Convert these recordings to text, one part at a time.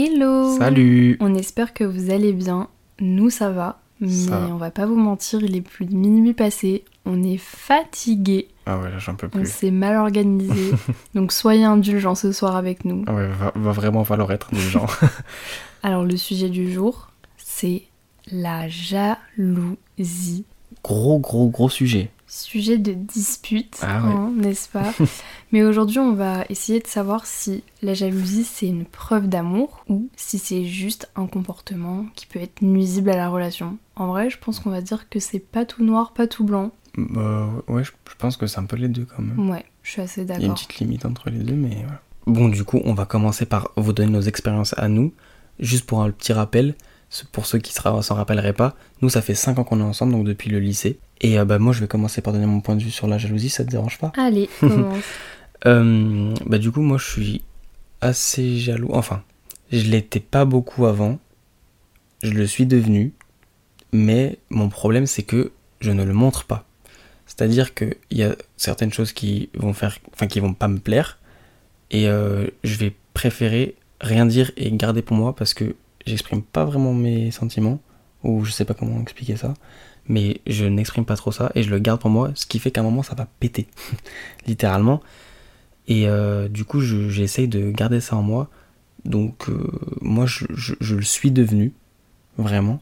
Hello Salut On espère que vous allez bien. Nous, ça va. Mais Ça on va pas vous mentir, il est plus de minuit passé. On est fatigué. Ah ouais, là j'en peux On plus. s'est mal organisé. Donc soyez indulgents ce soir avec nous. Ah ouais, va, va vraiment falloir être gens. Alors, le sujet du jour, c'est la jalousie. gros, gros, gros sujet. Sujet de dispute, Ah ouais. hein, n'est-ce pas Mais aujourd'hui, on va essayer de savoir si la jalousie, c'est une preuve d'amour ou si c'est juste un comportement qui peut être nuisible à la relation. En vrai, je pense qu'on va dire que c'est pas tout noir, pas tout blanc. Euh, ouais, je, pense que c'est un peu les deux quand même. Ouais, je suis assez Il y a une d'accord. petite limite entre les deux, mais voilà. Bon, du coup, on va commencer par vous donner nos expériences à nous. Juste pour un petit rappel, pour ceux qui ne s'en rappelleraient pas, nous, ça fait 5 ans qu'on est ensemble, donc depuis le lycée. Et euh, bah, moi, je vais commencer par donner mon point de vue sur la jalousie, ça te dérange pas? Allez, commence. Euh, bah du coup moi je suis assez jaloux. Enfin, je l'étais pas beaucoup avant. Je le suis devenu. Mais mon problème c'est que je ne le montre pas. C'est-à-dire qu'il y a certaines choses qui vont faire, enfin qui vont pas me plaire. Et euh, je vais préférer rien dire et garder pour moi parce que j'exprime pas vraiment mes sentiments. Ou je sais pas comment expliquer ça. Mais je n'exprime pas trop ça et je le garde pour moi. Ce qui fait qu'à un moment ça va péter. Littéralement. Et euh, du coup, je- j'essaye de garder ça en moi. Donc, euh, moi, je, je- je le suis devenu, vraiment.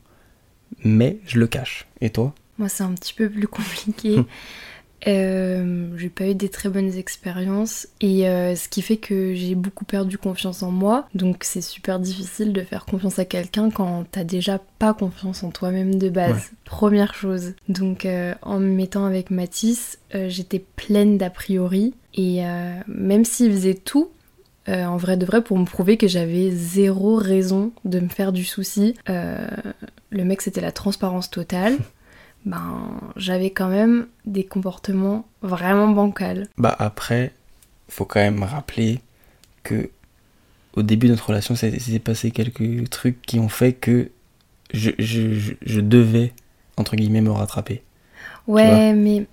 Mais je le cache. Et toi? Moi, c'est un petit peu plus compliqué. Euh, j'ai pas eu des très bonnes expériences et euh, ce qui fait que j'ai beaucoup perdu confiance en moi. Donc c'est super difficile de faire confiance à quelqu'un quand t'as déjà pas confiance en toi-même de base. Ouais. Première chose. Donc euh, en me mettant avec Mathis, euh, j'étais pleine d'a priori et même s'il faisait tout. euh, en vrai de vrai pour me prouver que j'avais zéro raison de me faire du souci. Euh, le mec c'était la transparence totale ben j'avais quand même des comportements vraiment bancals. Bah, après, faut quand même rappeler que au début de notre relation, ça s'est passé quelques trucs qui ont fait que je, je, je, je devais, entre guillemets, me rattraper. Ouais, mais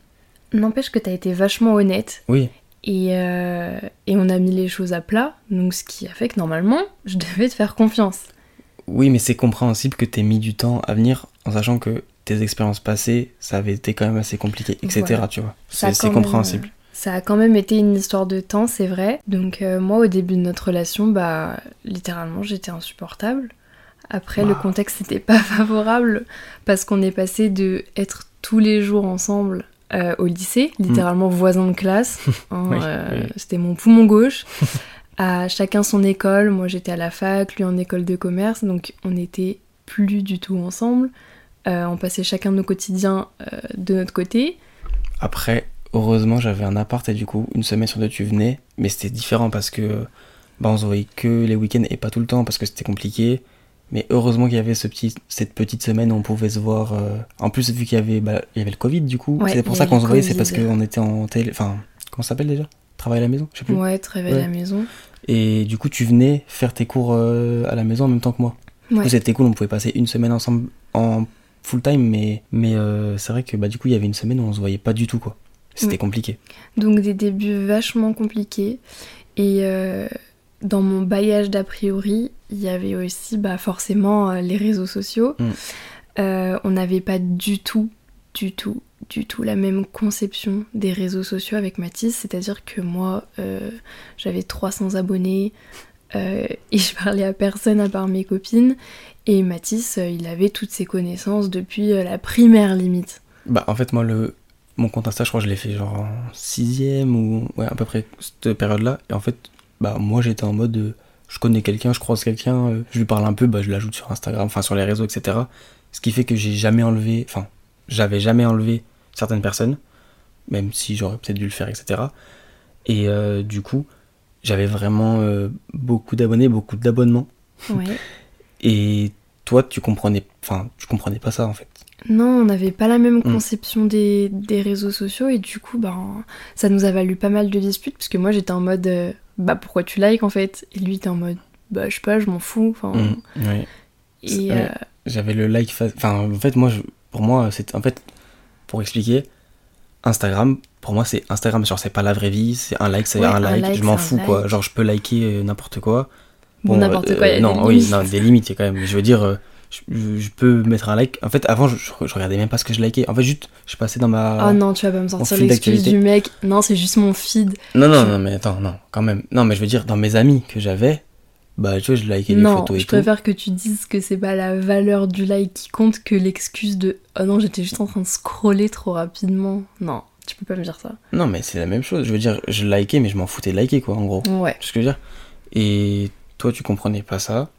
n'empêche que t'as été vachement honnête Oui, et, euh, et on a mis les choses à plat, donc ce qui a fait que normalement je devais te faire confiance. oui, mais c'est compréhensible que t'aies mis du temps à venir en sachant que tes expériences passées, ça avait été quand même assez compliqué, etc. Voilà. Tu vois, c'est même, compréhensible. Ça a quand même été une histoire de temps, c'est vrai. Donc euh, moi au début de notre relation, bah littéralement j'étais insupportable. Après le Bah. contexte n'était pas favorable parce qu'on est passé de être tous les jours ensemble euh, au lycée, littéralement voisins de classe. hein, Hmm. Oui, euh, oui. C'était mon poumon gauche. à chacun son école, moi j'étais à la fac, lui en école de commerce, donc on n'était plus du tout ensemble. Euh, on passait chacun nos quotidiens euh, de notre côté. Après, heureusement, j'avais un appart et du coup, une semaine sur deux, tu venais. Mais c'était différent parce que bah, on se voyait que les week-ends et pas tout le temps parce que c'était compliqué. Mais heureusement qu'il y avait ce petit, cette petite semaine où on pouvait se voir. euh, En plus, vu qu'il y avait, bah, il y avait le Covid, du coup, Ouais, c'est pour ça qu'on se voyait, c'est parce qu'on était en télé. Enfin, comment ça s'appelle déjà? Travail à la maison Je sais plus. Ouais, te réveiller à Ouais. la maison. Et du coup, tu venais faire tes cours à la maison en même temps que moi. Du Ouais. coup, c'était cool, on pouvait passer une semaine ensemble en full time, mais, mais euh, c'est vrai que bah, du coup, il y avait une semaine où on se voyait pas du tout, quoi. C'était Mm. compliqué. Donc des débuts vachement compliqués. Et euh, dans mon bailliage d'a priori, il y avait aussi bah, forcément euh, les réseaux sociaux. Mm. Euh, on n'avait pas du tout, du tout, du tout la même conception des réseaux sociaux avec Mathis. C'est-à-dire que moi, j'avais 300 abonnés euh, et je parlais à personne à part mes copines. Et Mathis, euh, il avait toutes ses connaissances depuis euh, la primaire limite. Bah, en fait, moi, le... mon compte Insta, je crois que je l'ai fait genre en sixième ou ouais, à peu près cette période-là. Et en fait, bah, moi, j'étais en mode, je connais quelqu'un, je croise quelqu'un, je lui parle un peu, bah, je l'ajoute sur Instagram, enfin, sur les réseaux, etc. Ce qui fait que j'ai jamais enlevé, enfin, j'avais jamais enlevé certaines personnes, même si j'aurais peut-être dû le faire, etc. Et du coup, j'avais vraiment euh, beaucoup d'abonnés, beaucoup d'abonnements. Ouais. Et toi, tu comprenais, enfin, tu comprenais pas ça, en fait. Non, on n'avait pas la même Mm. conception des, des réseaux sociaux et du coup, ben, ça nous a valu pas mal de disputes parce que moi j'étais en mode euh, bah pourquoi tu likes en fait? Et lui était en mode bah je sais pas, je m'en fous. Enfin, Mm, et euh, J'avais le like. Enfin, en fait, moi, je- pour moi, c'est. En fait, pour expliquer, Instagram, pour moi, c'est Instagram. Genre, c'est pas la vraie vie, c'est un like, c'est Ouais, un un like. je m'en fous, quoi. Genre, je peux liker euh, n'importe quoi. Bon, n'importe quoi, il y a euh, non, des oui, limites. non, des limites, quand même. Je veux dire, euh, je, je peux mettre un like. En fait, avant, je, je regardais même pas ce que je likais. En fait, juste, je passais dans ma. Oh non, tu vas pas me sortir l'excuse du mec. Non, c'est juste mon feed. non, non, je- non, mais attends, non, quand même. Non, mais je veux dire, dans mes amis que j'avais, bah, tu vois, je likais des non, photos et je tout. préfère que tu dises que c'est pas la valeur du like qui compte que l'excuse de oh non, j'étais juste en train de scroller trop rapidement. Non, tu peux pas me dire ça. Non, mais c'est la même chose. Je veux dire, je likais, mais je m'en foutais de liker, quoi, en gros. Ouais. C'est ce que je veux dire? Et toi, tu comprenais pas ça.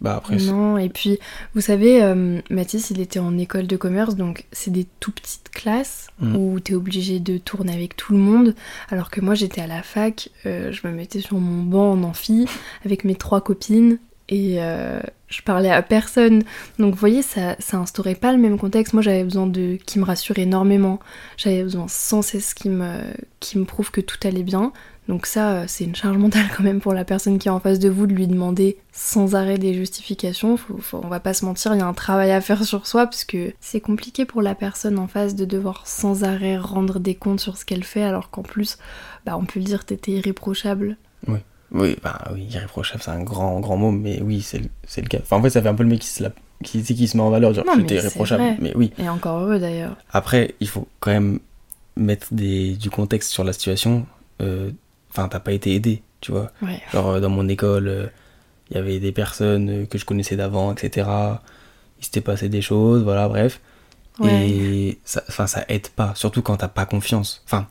Bah, après, Non, et puis, vous savez, euh, Mathis, il était en école de commerce, donc c'est des tout petites classes Mm. où t'es obligé de tourner avec tout le monde, alors que moi j'étais à la fac, euh, je me mettais sur mon banc en amphi avec mes trois copines et euh, je parlais à personne. Donc vous voyez, ça, ça instaurait pas le même contexte. Moi j'avais besoin de qui me rassure énormément, j'avais besoin sans cesse qui me, qui me prouve que tout allait bien. Donc ça, euh, c'est une charge mentale quand même pour la personne qui est en face de vous de lui demander sans arrêt des justifications. On va pas se mentir, il y a un travail à faire sur soi parce que c'est compliqué pour la personne en face de devoir sans arrêt rendre des comptes sur ce qu'elle fait alors qu'en plus, bah, on peut le dire, t'étais irréprochable. Oui, bah oui, irréprochable, c'est un grand, grand mot, mais oui, c'est le, le cas. Enfin, en fait, ça fait un peu le mec qui se, la, qui, qui se met en valeur, genre, j'étais irréprochable. vrai. Mais oui, Et encore heureux d'ailleurs. après, il faut quand même mettre des, du contexte sur la situation. Euh, Enfin, t'as pas été aidé, tu vois. Ouais. Genre, euh, dans mon école, euh, il y avait des personnes euh, que je connaissais d'avant, etc. Il s'était passé des choses, voilà, bref. Ouais. Et ça, enfin, ça aide pas, surtout quand t'as pas confiance. Enfin,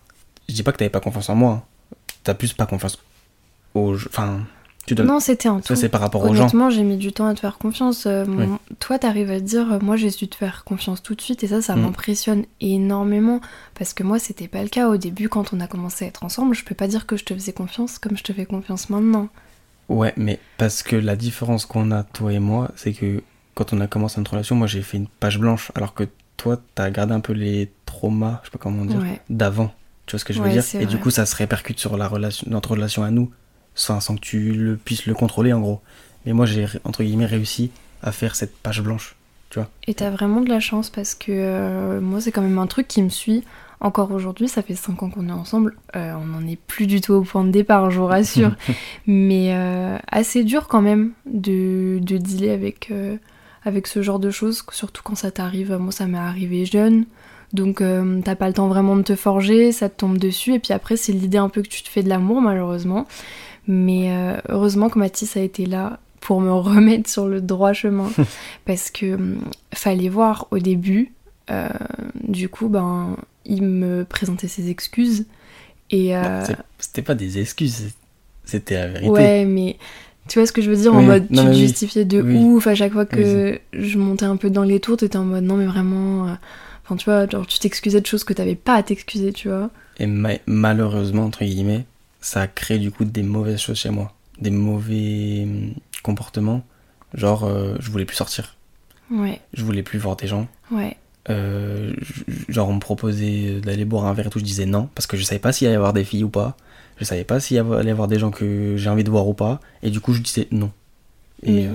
je dis pas que t'avais pas confiance en moi. hein. T'as plus pas confiance aux gens. Enfin, tu donnes. Non, c'était un tout. ça, c'est par rapport aux gens. Honnêtement, j'ai mis du temps à te faire confiance. Euh, mon- Toi, t'arrives à te dire, euh, moi, j'ai su te faire confiance tout de suite, et ça, ça Mm. m'impressionne énormément. Parce que moi, c'était pas le cas au début, quand on a commencé à être ensemble. Je peux pas dire que je te faisais confiance comme je te fais confiance maintenant. Ouais, mais parce que la différence qu'on a, toi et moi, c'est que quand on a commencé notre relation, moi j'ai fait une page blanche, alors que toi, t'as gardé un peu les traumas, je sais pas comment dire, Ouais. d'avant. Tu vois ce que je veux Ouais, dire? Et du coup, ça se répercute sur la relation, notre relation à nous, sans, sans que tu le, puisses le contrôler en gros. Mais moi, j'ai entre guillemets réussi à faire cette page blanche. Et t'as vraiment de la chance parce que euh, moi, c'est quand même un truc qui me suit encore aujourd'hui. Ça fait 5 ans qu'on est ensemble. Euh, on n'en est plus du tout au point de départ, je vous rassure. Mais euh, assez dur quand même de, de dealer avec, euh, avec ce genre de choses, surtout quand ça t'arrive. Moi, ça m'est arrivé jeune. Donc, t'as pas le temps vraiment de te forger, ça te tombe dessus. Et puis après, c'est l'idée un peu que tu te fais de l'amour, malheureusement. Mais euh, heureusement que Mathis a été là pour me remettre sur le droit chemin. parce que hum, fallait voir au début, euh, du coup, ben, il me présentait ses excuses. Et euh, C'était pas des excuses, c'était la vérité. ouais, mais tu vois ce que je veux dire en mode non, tu te oui. justifiais de Oui. ouf à chaque fois que je montais un peu dans les tours, t'étais en mode non mais vraiment, euh, enfin tu vois, genre tu t'excusais de choses que t'avais pas à t'excuser, tu vois. Et ma- malheureusement, entre guillemets, ça a créé du coup des mauvaises choses chez moi. Des mauvais hum, comportements. Genre, euh, je voulais plus sortir. Ouais, Je voulais plus voir des gens. ouais, Euh, genre, on me proposait d'aller boire un verre et tout. Je disais non. Parce que je savais pas s'il allait y avoir des filles ou pas. Je savais pas s'il allait y avoir des gens que j'ai envie de voir ou pas. Et du coup, je disais non. Et Mais- euh,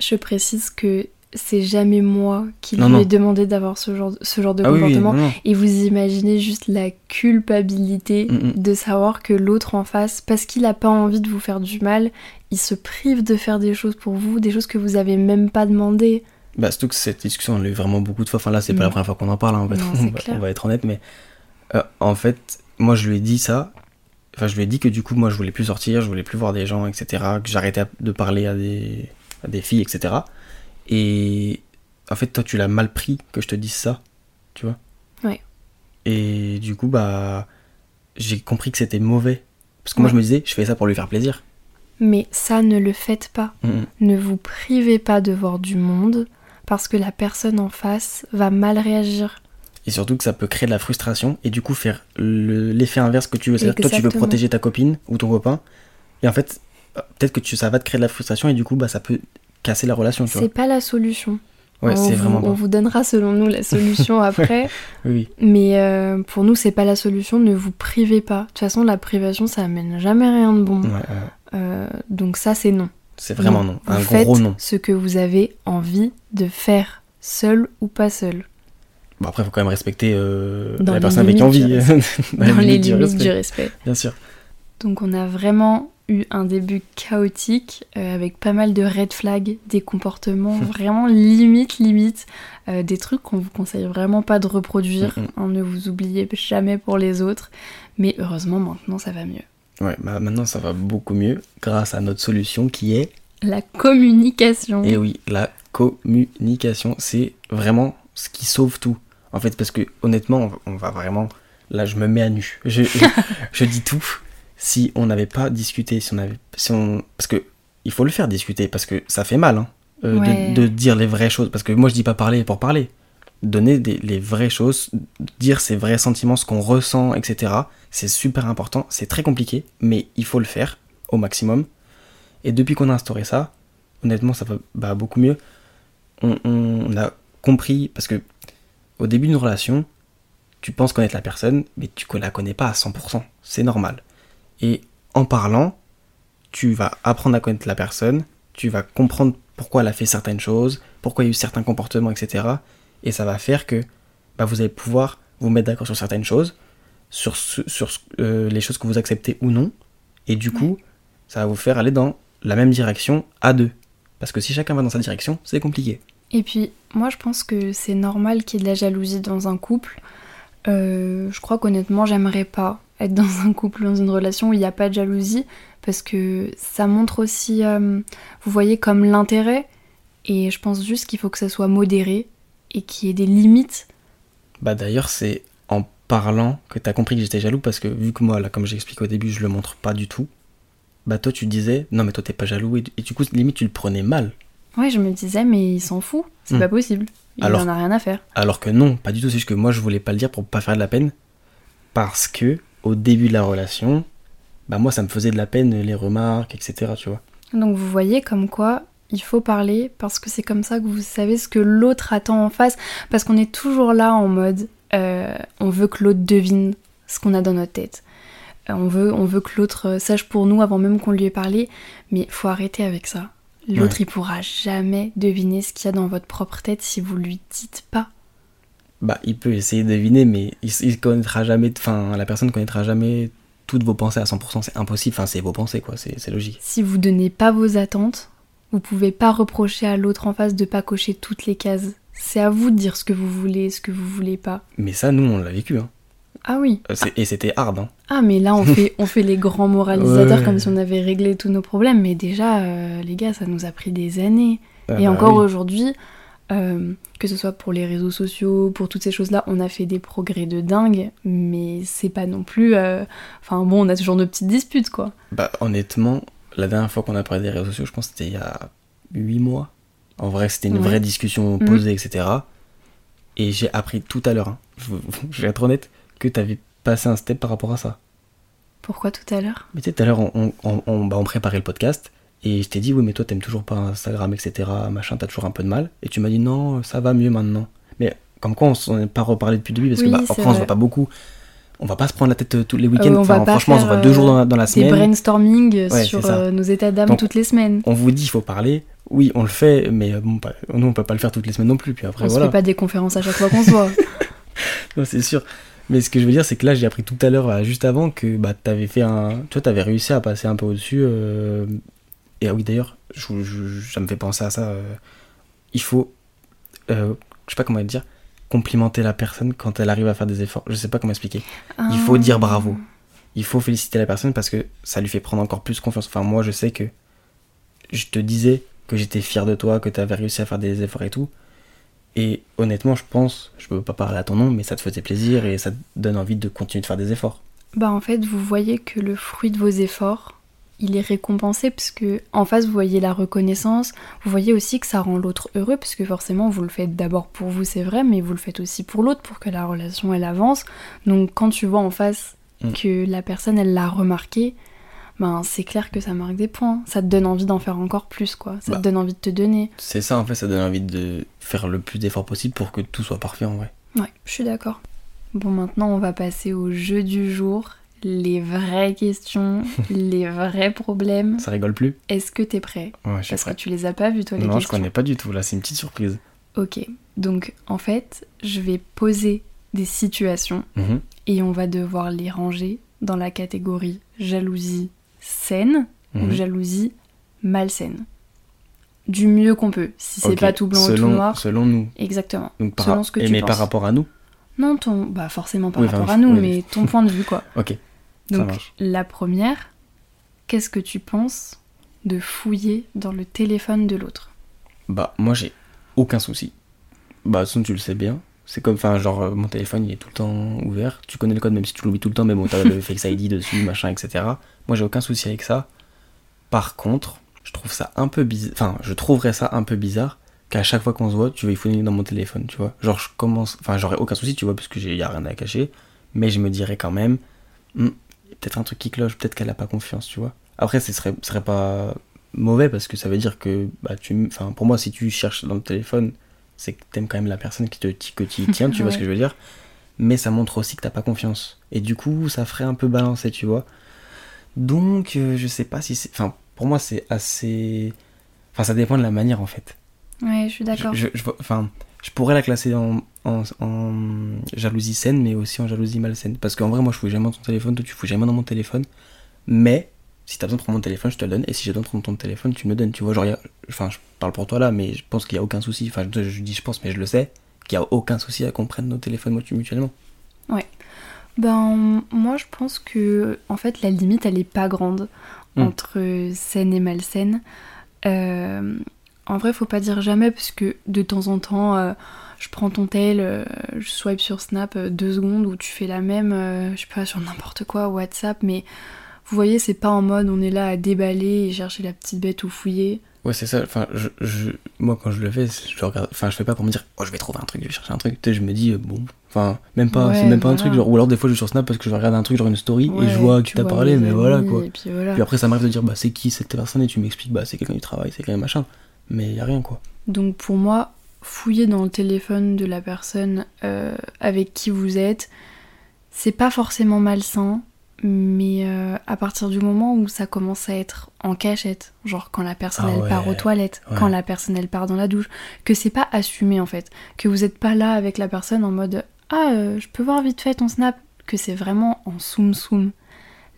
je précise que c'est jamais moi qui Non, lui non. ai demandé d'avoir ce genre, ce genre de ah oui, comportement. Et vous imaginez juste la culpabilité Mm, mm. de savoir que l'autre en face, parce qu'il a pas envie de vous faire du mal, il se prive de faire des choses pour vous, des choses que vous avez même pas demandé. Bah, surtout que cette discussion, on l'a eu vraiment beaucoup de fois. Enfin, là, c'est pas Mm. la première fois qu'on en parle, hein, en fait. Non, on, va, clair. on va être honnête, mais euh, en fait, moi, je lui ai dit ça. Enfin, je lui ai dit que du coup, moi, je voulais plus sortir, je voulais plus voir des gens, etc. Que j'arrêtais de parler à des, à des filles, etc. Et en fait, toi, tu l'as mal pris que je te dise ça, tu vois. Ouais. Et du coup, bah, j'ai compris que c'était mauvais. Parce que moi, je me disais, je fais ça pour lui faire plaisir. Mais ça, ne le faites pas. Mm, mm. Ne vous privez pas de voir du monde, parce que la personne en face va mal réagir. Et surtout que ça peut créer de la frustration et du coup faire le- l'effet inverse que tu veux. C'est-à-dire que toi tu veux protéger ta copine ou ton copain et en fait peut-être que tu, ça va te créer de la frustration et du coup bah ça peut casser la relation. C'est pas la solution. Ouais on, vous, on donnera selon nous la solution après. Oui. Mais euh, pour nous, c'est pas la solution. Ne vous privez pas. De toute façon, la privation, ça amène jamais rien de bon. Ouais, ouais. Euh, donc ça, c'est non. C'est vraiment non. Un gros non. ce que vous avez envie de faire, seul ou pas seul, Bon après faut quand même respecter euh, la personne avec qui on vit. limites du Dans dans les limites du respect, du respect. Bien sûr. Donc on a vraiment eu un début chaotique euh, avec pas mal de red flags, des comportements vraiment limite limite, euh, des trucs qu'on vous conseille vraiment pas de reproduire. Hein, ne vous oubliez jamais pour les autres. Mais heureusement maintenant ça va mieux. Ouais, bah maintenant ça va beaucoup mieux grâce à notre solution qui est, La communication. et oui, la communication. C'est vraiment ce qui sauve tout. En fait, parce que honnêtement, on va vraiment. Là, je me mets à nu. Je, je, je dis tout. Si on n'avait pas discuté, si on avait. Si on, parce que il faut le faire discuter, parce que ça fait mal hein, euh, de- Ouais. de, dire les vraies choses. Parce que moi, je dis pas parler pour parler. Donner des- les vraies choses, dire ses vrais sentiments, ce qu'on ressent, etc. C'est super important. C'est très compliqué, mais il faut le faire au maximum. Et depuis qu'on a instauré ça, honnêtement, ça va bah, beaucoup mieux. On, on a compris, parce que au début d'une relation, tu penses connaître la personne, mais tu ne la connais pas à 100%. C'est normal. Et en parlant, tu vas apprendre à connaître la personne, tu vas comprendre pourquoi elle a fait certaines choses, pourquoi il y a eu certains comportements, etc. Et ça va faire que bah, vous allez pouvoir vous mettre d'accord sur certaines choses, sur, euh, les choses que vous acceptez ou non. Et du coup, ça va vous faire aller dans la même direction à deux. Parce que si chacun va dans sa direction, c'est compliqué. Et puis, moi, je pense que c'est normal qu'il y ait de la jalousie dans un couple. Euh, je crois qu'honnêtement, j'aimerais pas être dans un couple, dans une relation où il n'y a pas de jalousie, parce que ça montre aussi, euh, vous voyez, comme l'intérêt. Et je pense juste qu'il faut que ça soit modéré et qu'il y ait des limites. Bah d'ailleurs, c'est en parlant que t'as compris que j'étais jaloux parce que vu que moi, là, comme j'expliqué au début, je le montre pas du tout. Bah toi, tu disais, non mais toi t'es pas jaloux et, et du coup, limite, tu le prenais mal. Ouais, je me disais, mais il s'en fout, c'est Hmm. pas possible. Il Alors- en a rien à faire. Alors que non, pas du tout. C'est juste que moi, je voulais pas le dire pour pas faire de la peine. Parce que au début de la relation, bah moi, ça me faisait de la peine les remarques, etc. Tu vois. Donc vous voyez comme quoi il faut parler parce que c'est comme ça que vous savez ce que l'autre attend en face. Parce qu'on est toujours là en mode euh, on veut que l'autre devine ce qu'on a dans notre tête. Euh, on, veut, on veut que l'autre euh, sache pour nous avant même qu'on lui ait parlé. Mais faut arrêter avec ça. L'autre Ouais. il pourra jamais deviner ce qu'il y a dans votre propre tête si vous lui dites pas. Bah, il peut essayer de deviner, mais il, il connaîtra jamais. Enfin, la personne connaîtra jamais toutes vos pensées à 100%. C'est impossible. Enfin, c'est vos pensées, quoi. C'est logique. Si vous donnez pas vos attentes, vous pouvez pas reprocher à l'autre en face de pas cocher toutes les cases. C'est à vous de dire ce que vous voulez, ce que vous voulez pas. Mais ça, nous, on l'a vécu. Hein. Ah oui. Euh, Et c'était hard. Hein. Ah mais là on fait, on fait les grands moralisateurs Ouais. comme si on avait réglé tous nos problèmes, mais déjà euh, les gars ça nous a pris des années. Ah Et bah encore oui. aujourd'hui, euh, que ce soit pour les réseaux sociaux, pour toutes ces choses-là, on a fait des progrès de dingue, mais c'est pas non plus... euh, Enfin bon, on a toujours nos petites disputes quoi. Bah, honnêtement, la dernière fois qu'on a parlé des réseaux sociaux, je pense que c'était il y a 8 mois. En vrai, c'était une Ouais. vraie discussion Mhm. posée, etc. Et j'ai appris tout à l'heure, hein, je, je vais être honnête, que t'avais passé un step par rapport à ça. Pourquoi tout à l'heure? Mais tu sais, tout à l'heure, on, on, on- bah, on préparait le podcast. Et je t'ai dit, oui, mais toi, t'aimes toujours pas Instagram, etc. Machin, t'as toujours un peu de mal. Et tu m'as dit, non, ça va mieux maintenant. Mais comme quoi, on s'en est pas reparlé depuis le début, parce Oui, que bah, c'est après, on se voit pas beaucoup. On va pas se prendre la tête euh, tous les week-ends. Euh, on va Enfin, pas franchement, on se deux euh, jours dans la, dans la Des semaine. brainstorming Ouais, sur euh, nos états d'âme toutes les semaines. On vous dit, il faut parler. Oui, on le fait, mais bon, nous, on peut pas le faire toutes les semaines non plus. Puis après, on se voilà. fait pas des conférences à chaque fois qu'on se voit. Non, c'est sûr. Mais ce que je veux dire, c'est que là, j'ai appris tout à l'heure, juste avant, que bah, t'avais fait un. Tu vois, t'avais réussi à passer un peu au-dessus. euh, Et ah oui, d'ailleurs, je, je- ça me fait penser à ça. euh, Il faut. euh, Je sais pas comment dire. Complimenter la personne quand elle arrive à faire des efforts. Je sais pas comment expliquer. Il faut Ah. dire bravo. Il faut féliciter la personne parce que ça lui fait prendre encore plus confiance. Enfin, moi, je sais que je te disais que j'étais fier de toi, que tu avais réussi à faire des efforts et tout. Et honnêtement, je pense, je peux pas parler à ton nom, mais ça te faisait plaisir et ça te donne envie de continuer de faire des efforts. Bah en fait, vous voyez que le fruit de vos efforts, il est récompensé parce que en face vous voyez la reconnaissance, vous voyez aussi que ça rend l'autre heureux parce que forcément vous le faites d'abord pour vous, c'est vrai, mais vous le faites aussi pour l'autre pour que la relation elle avance. Donc quand tu vois en face Mm. que la personne elle l'a remarqué, ben c'est clair que ça marque des points, ça te donne envie d'en faire encore plus quoi, ça Bah. te donne envie de te donner. C'est ça, en fait, ça donne envie de faire le plus d'efforts possible pour que tout soit parfait en vrai. Ouais, je suis d'accord. Bon, maintenant, on va passer au jeu du jour. Les vraies questions, les vrais problèmes. Ça rigole plus Est-ce que t'es prêt? Ouais, je suis Parce prêt. que tu les as pas vues, toi, les Non, je questions. connais pas du tout. Là, c'est une petite surprise. Ok. Donc, en fait, je vais poser des situations Mhm. et on va devoir les ranger dans la catégorie jalousie saine ou Mhm. jalousie malsaine. Du mieux qu'on peut, si c'est pas tout blanc ou selon, tout noir. Selon nous. Exactement. Donc, par, Selon ce que et tu mais penses. par rapport à nous? Non, ton. Bah, forcément par Oui, enfin, rapport à je- nous, oui, mais oui. ton point de vue, quoi. Ok, Donc, la première, qu'est-ce que tu penses de fouiller dans le téléphone de l'autre? Bah, moi, j'ai aucun souci. Bah, de toute façon, tu le sais bien. C'est comme, enfin, genre, euh, mon téléphone, il est tout le temps ouvert. Tu connais le code, même si tu l'oublies tout le temps, mais bon, t'as le Face ID dessus, machin, etc. Moi, j'ai aucun souci avec ça. Par contre, je trouve ça un peu bizarre. Enfin, je trouverais ça un peu bizarre qu'à chaque fois qu'on se voit, tu veuilles fouiller dans mon téléphone, tu vois. Genre, je commence. Enfin, j'aurais aucun souci, tu vois, parce que j'ai y a rien à cacher. Mais je me dirais quand même, Hmm, y peut-être un truc qui cloche, peut-être qu'elle a pas confiance, tu vois. Après, ce serait, serait pas mauvais parce que ça veut dire que, bah, tu, enfin, pour moi, si tu cherches dans le téléphone, c'est que t'aimes quand même la personne qui te, que tu tiens, tu vois ce que je veux dire. Mais ça montre aussi que t'as pas confiance. Et du coup, ça ferait un peu balancer, tu vois. Donc, euh, je sais pas si c'est, enfin, pour moi, c'est assez, enfin, ça dépend de la manière en fait. Ouais, je suis d'accord. Je, je- je vois- enfin, je pourrais la classer en, en, en jalousie saine, mais aussi en jalousie malsaine. Parce qu'en vrai, moi, je fouille jamais dans ton téléphone, toi, tu fouilles jamais dans mon téléphone. Mais, si t'as besoin de prendre mon téléphone, je te le donne. Et si j'ai besoin de prendre ton téléphone, tu me le donnes. Tu vois, genre, a- enfin, je parle pour toi là, mais je pense qu'il y a aucun souci. Enfin, je, je dis je pense, mais je le sais, qu'il y a aucun souci à qu'on prenne nos téléphones mutuellement. Ben, moi, je pense que, en fait, la limite, elle est pas grande Hmm. entre saine et malsaine. Euh, en vrai, faut pas dire jamais, parce que de temps en temps, euh, je prends ton tel, euh, je swipe sur Snap euh, deux secondes, ou tu fais la même, je sais pas, sur n'importe quoi, WhatsApp, mais vous voyez, c'est pas en mode on est là à déballer et chercher la petite bête ou fouiller. Ouais, c'est ça. Enfin, je, je- moi, quand je le fais, je le regarde. Enfin, je fais pas pour me dire, oh, je vais trouver un truc, je vais chercher un truc. Tu sais, je me dis, bon. Enfin, même pas, Ouais, c'est même pas un truc. Genre, ou alors, des fois, je vais sur Snap parce que je regarde un truc, genre une story, et je vois qui tu t'a parlé, mais voilà, quoi. Et puis voilà. Puis après, ça m'arrive de dire, bah, c'est qui cette personne, et tu m'expliques, bah, c'est quelqu'un du travail, c'est quelqu'un machin. Mais y a rien, quoi. Donc pour moi, fouiller dans le téléphone de la personne euh, avec qui vous êtes, c'est pas forcément malsain, mais euh, à partir du moment où ça commence à être en cachette, genre quand la personne Ah elle part aux toilettes, ouais. quand la personne elle part dans la douche, que c'est pas assumé en fait, que vous êtes pas là avec la personne en mode ah euh, je peux voir vite fait ton snap, que c'est vraiment en soum soum.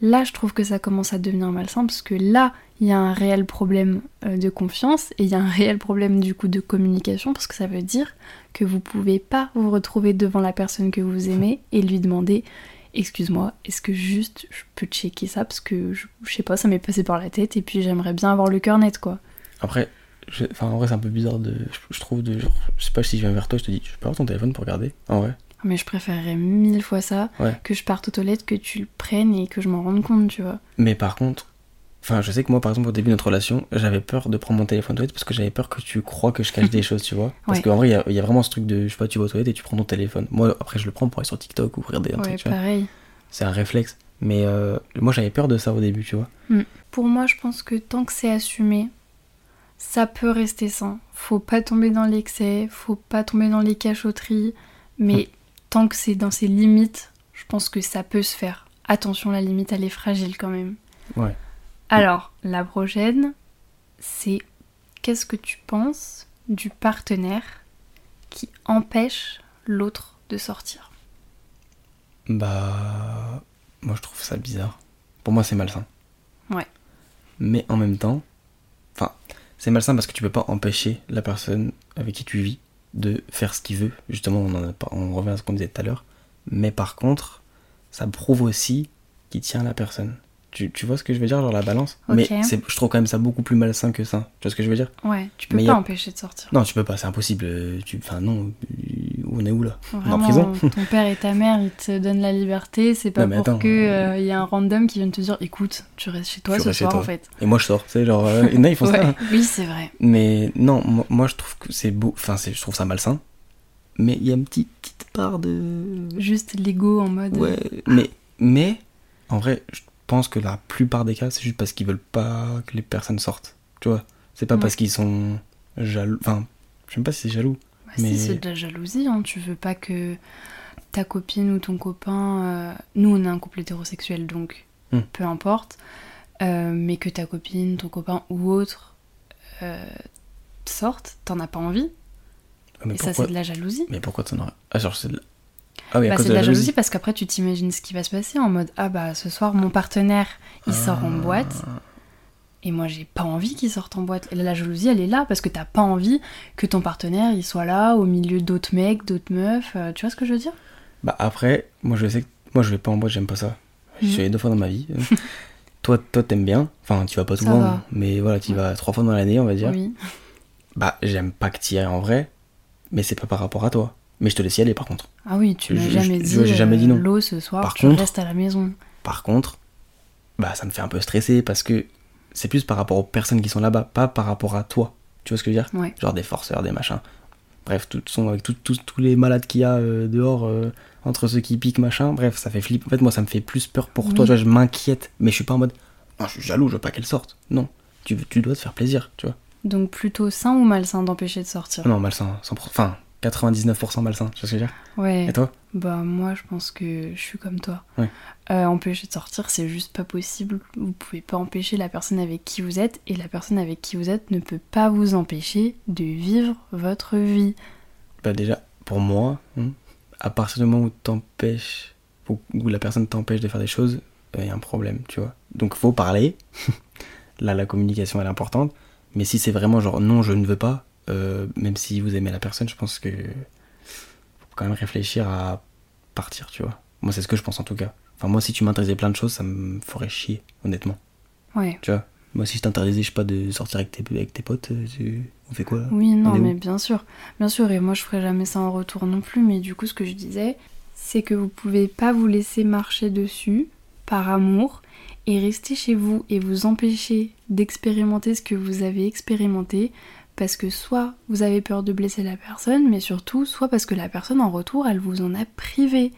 Là, je trouve que ça commence à devenir malsain parce que là, il y a un réel problème euh, de confiance et il y a un réel problème du coup de communication parce que ça veut dire que vous pouvez pas vous retrouver devant la personne que vous aimez et lui demander excuse-moi, est-ce que juste je peux checker ça parce que je, sais pas, ça m'est passé par la tête et puis j'aimerais bien avoir le cœur net quoi. Après, en vrai, c'est un peu bizarre de. Je, trouve de. Je sais pas si je viens vers toi, je te dis, je peux avoir ton téléphone pour regarder. En vrai. Mais je préférerais mille fois ça Ouais. que je parte aux toilettes, que tu le prennes et que je m'en rende compte, tu vois. Mais par contre, enfin, je sais que moi, par exemple, au début de notre relation, j'avais peur de prendre mon téléphone aux toilettes parce que j'avais peur que tu crois que je cache des choses, tu vois. Parce Ouais. qu'en vrai, il y a- il y, a vraiment ce truc de, je sais pas, tu vas aux toilettes et tu prends ton téléphone. Moi, après, je le prends pour aller sur TikTok ou regarder un Ouais, truc, tu vois. pareil. C'est un réflexe. Mais euh, moi, j'avais peur de ça au début, tu vois. Pour moi, je pense que tant que c'est assumé, ça peut rester sain. Faut pas tomber dans l'excès, faut pas tomber dans les cachotteries, mais tant que c'est dans ses limites, je pense que ça peut se faire. Attention, la limite, elle est fragile quand même. Ouais. Alors, la prochaine, c'est qu'est-ce que tu penses du partenaire qui empêche l'autre de sortir? Bah. Moi, je trouve ça bizarre. Pour moi, c'est malsain. Ouais. Mais en même temps. Enfin, c'est malsain parce que tu peux pas empêcher la personne avec qui tu vis de faire ce qu'il veut. Justement, on, en a pas- on revient à ce qu'on disait tout à l'heure. Mais par contre, ça prouve aussi qu'il tient à la personne. Tu, tu vois ce que je veux dire, genre la balance? Mais je trouve quand même ça beaucoup plus malsain que ça. Tu vois ce que je veux dire? Ouais, tu peux Mais pas a- empêcher de sortir. Non, tu peux pas, c'est impossible. Tu... Enfin, non, on est où là? Vraiment, prison? ton père et ta mère, ils te donnent la liberté. C'est pas Non, pour attends, que euh, euh, y a un random qui vienne te dire, écoute, tu restes chez toi Tu ce soir toi. en fait. Et moi, je sors. Tu sais, genre. euh, y en a, ils font ça. Ouais, hein. Oui, c'est vrai. Mais non, moi, moi, je trouve que c'est beau. Enfin, je trouve ça malsain. Mais il y a une petite, petite part de. Juste l'ego en mode. Ouais. Mais, mais, en vrai, je pense que la plupart des cas, c'est juste parce qu'ils veulent pas que les personnes sortent. Tu vois C'est pas Ouais. parce qu'ils sont jaloux. Enfin, je sais même pas si c'est jaloux. Mais- si, c'est de la jalousie. Hein. Tu veux pas que ta copine ou ton copain. euh, Nous, on est un couple hétérosexuel, donc Hmm. peu importe. Euh, mais que ta copine, ton copain ou autre euh, sortent, t'en as pas envie. Mais et ça, c'est de la jalousie. Mais pourquoi t'en aurais. Ah, genre, c'est de la. Ah oui, Bah, c'est de la jalousie parce qu'après tu t'imagines ce qui va se passer en mode ah bah ce soir mon partenaire il sort en Ah. boîte Et moi, j'ai pas envie qu'ils sortent en boîte. Et là, la jalousie, elle est là parce que t'as pas envie que ton partenaire il soit là au milieu d'autres mecs, d'autres meufs. euh, tu vois ce que je veux dire? Bah après, moi je sais que moi je vais pas en boîte, j'aime pas ça. Je suis allé deux fois dans ma vie. toi, toi t'aimes bien. Enfin, tu vas pas souvent, va. mais voilà, tu vas trois fois dans l'année, on va dire. Oui. Bah, j'aime pas que tu y ailles en vrai, mais c'est pas par rapport à toi. Mais je te laisse y aller par contre. Ah oui, tu m'as jamais je- dit. je- j'ai jamais dit non. euh, L'eau ce soir, Par tu contre- restes à la maison. Par contre, bah ça me fait un peu stresser parce que c'est plus par rapport aux personnes qui sont là-bas, pas par rapport à toi. Tu vois ce que je veux dire Ouais. Genre des forceurs, des machins. Bref, tout, sont avec tous les malades qu'il y a euh, dehors, euh, entre ceux qui piquent, machin. Bref, ça fait flipper. En fait, moi, ça me fait plus peur pour Oui. toi. Tu vois, je m'inquiète, mais je suis pas en mode. Non, je suis jaloux, je veux pas qu'elle sorte. Non, tu, tu dois te faire plaisir, tu vois. Donc plutôt sain ou malsain d'empêcher de sortir? Non, malsain, 100%, enfin, 99% malsain, tu vois ce que je veux dire? Ouais. Et toi? Bah moi je pense que je suis comme toi. Ouais. Euh, empêcher de sortir c'est juste pas possible. Vous pouvez pas empêcher la personne avec qui vous êtes et la personne avec qui vous êtes ne peut pas vous empêcher de vivre votre vie. Bah déjà, pour moi, hein, à partir du moment où t'empêches, où, où la personne t'empêche de faire des choses, il y a un problème, tu vois. Donc faut parler. Là, la communication elle est importante. Mais si c'est vraiment genre non, je ne veux pas, euh, même si vous aimez la personne, je pense que faut quand même réfléchir à partir, tu vois. Moi, c'est ce que je pense en tout cas. Enfin, moi, si tu m'interdisais plein de choses, ça me ferait chier, honnêtement. Ouais. Tu vois. Moi, si je t'interdisais, je sais pas, de sortir avec tes, avec tes potes, euh, tu- on fait quoi? Là Oui, non, mais bien sûr. Bien sûr, et moi je ferai jamais ça en retour non plus, mais du coup ce que je disais, c'est que vous pouvez pas vous laisser marcher dessus par amour et rester chez vous et vous empêcher d'expérimenter ce que vous avez expérimenté parce que soit vous avez peur de blesser la personne, mais surtout soit parce que la personne en retour, elle vous en a privé.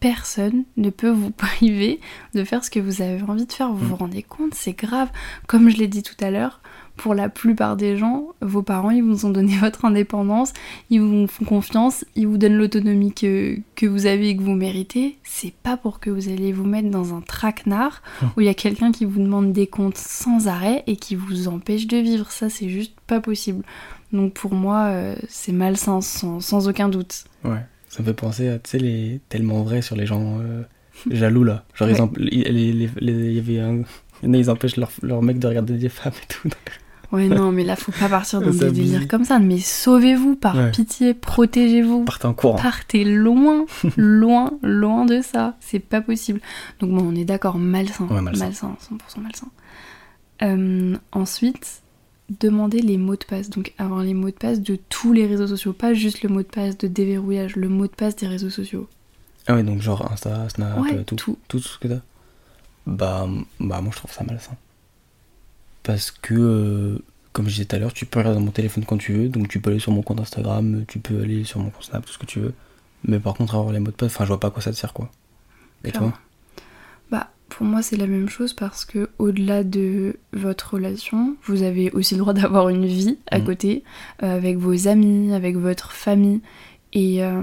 Personne ne peut vous priver de faire ce que vous avez envie de faire. Vous vous rendez compte, c'est grave. Comme je l'ai dit tout à l'heure, pour la plupart des gens, vos parents, ils vous ont donné votre indépendance, ils vous font confiance, ils vous donnent l'autonomie que, que vous avez et que vous méritez. C'est pas pour que vous allez vous mettre dans un traquenard où il y a quelqu'un qui vous demande des comptes sans arrêt et qui vous empêche de vivre. Ça, c'est juste pas possible. Donc pour moi, euh, c'est malsain, sans, sans aucun doute. Ouais, ça me fait penser à, tu sais, les tellement vrai sur les gens euh, jaloux là. Genre, ils emp- les- les- les- y avait un. il y en a, ils empêchent leur, leur mec de regarder des femmes et tout. Ouais, non, mais là, faut pas partir dans des délires comme ça. Mais sauvez-vous, par Ouais. pitié, protégez-vous. Partez en courant. Partez loin, loin, loin de ça. C'est pas possible. Donc bon, on est d'accord, malsain. Ouais, malsain. malsain, 100% malsain. Euh, ensuite, demandez les mots de passe. Donc avoir les mots de passe de tous les réseaux sociaux. Pas juste le mot de passe de déverrouillage, le mot de passe des réseaux sociaux. Ah ouais, donc genre Insta, Snap, Ouais, euh, tout, tout. tout. ce que t'as. Bah, bah, moi je trouve ça malsain. Parce que, euh, comme je disais tout à l'heure, tu peux regarder dans mon téléphone quand tu veux. Donc tu peux aller sur mon compte Instagram, tu peux aller sur mon compte Snap, tout ce que tu veux. Mais par contre, avoir les mots de passe, enfin, je vois pas à quoi ça te sert quoi. Et Clairement. toi Bah, pour moi, c'est la même chose parce que au-delà de votre relation, vous avez aussi le droit d'avoir une vie à Mhm. côté, euh, avec vos amis, avec votre famille. Et euh,